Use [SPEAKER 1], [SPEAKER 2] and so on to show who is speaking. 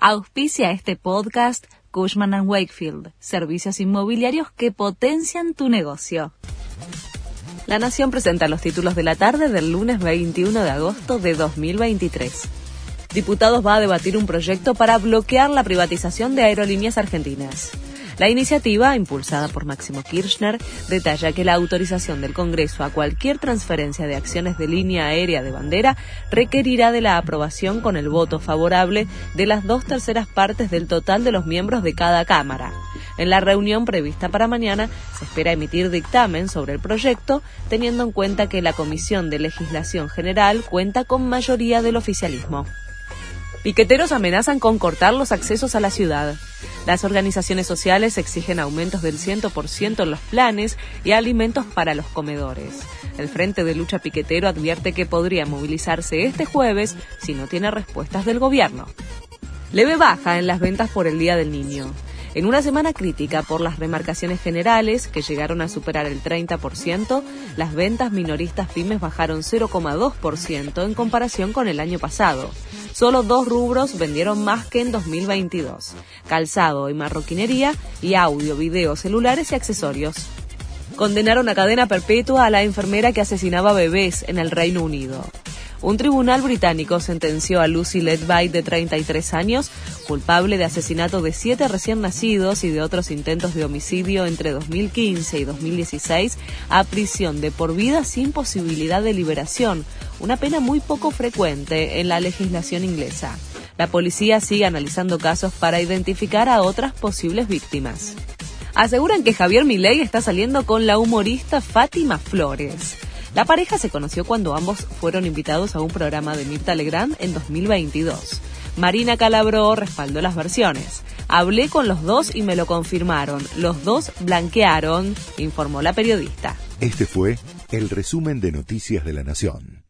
[SPEAKER 1] Auspicia este podcast Cushman ⁇ Wakefield, servicios inmobiliarios que potencian tu negocio. La Nación presenta los títulos de la tarde del lunes 21 de agosto de 2023. Diputados va a debatir un proyecto para bloquear la privatización de aerolíneas argentinas. La iniciativa, impulsada por Máximo Kirchner, detalla que la autorización del Congreso a cualquier transferencia de acciones de línea aérea de bandera requerirá de la aprobación con el voto favorable de las dos terceras partes del total de los miembros de cada Cámara. En la reunión prevista para mañana se espera emitir dictamen sobre el proyecto, teniendo en cuenta que la Comisión de Legislación General cuenta con mayoría del oficialismo. Piqueteros amenazan con cortar los accesos a la ciudad. Las organizaciones sociales exigen aumentos del 100% en los planes y alimentos para los comedores. El Frente de Lucha Piquetero advierte que podría movilizarse este jueves si no tiene respuestas del gobierno. Leve baja en las ventas por el Día del Niño. En una semana crítica por las remarcaciones generales, que llegaron a superar el 30%, las ventas minoristas pymes bajaron 0,2% en comparación con el año pasado. Solo dos rubros vendieron más que en 2022, calzado y marroquinería y audio, video, celulares y accesorios. Condenaron a cadena perpetua a la enfermera que asesinaba bebés en el Reino Unido. Un tribunal británico sentenció a Lucy Ledby, de 33 años, culpable de asesinato de siete recién nacidos y de otros intentos de homicidio entre 2015 y 2016, a prisión de por vida sin posibilidad de liberación, una pena muy poco frecuente en la legislación inglesa. La policía sigue analizando casos para identificar a otras posibles víctimas. Aseguran que Javier Milei está saliendo con la humorista Fátima Flores. La pareja se conoció cuando ambos fueron invitados a un programa de Mirta Legrand en 2022. Marina Calabró respaldó las versiones. Hablé con los dos y me lo confirmaron. Los dos blanquearon, informó la periodista.
[SPEAKER 2] Este fue el resumen de Noticias de la Nación.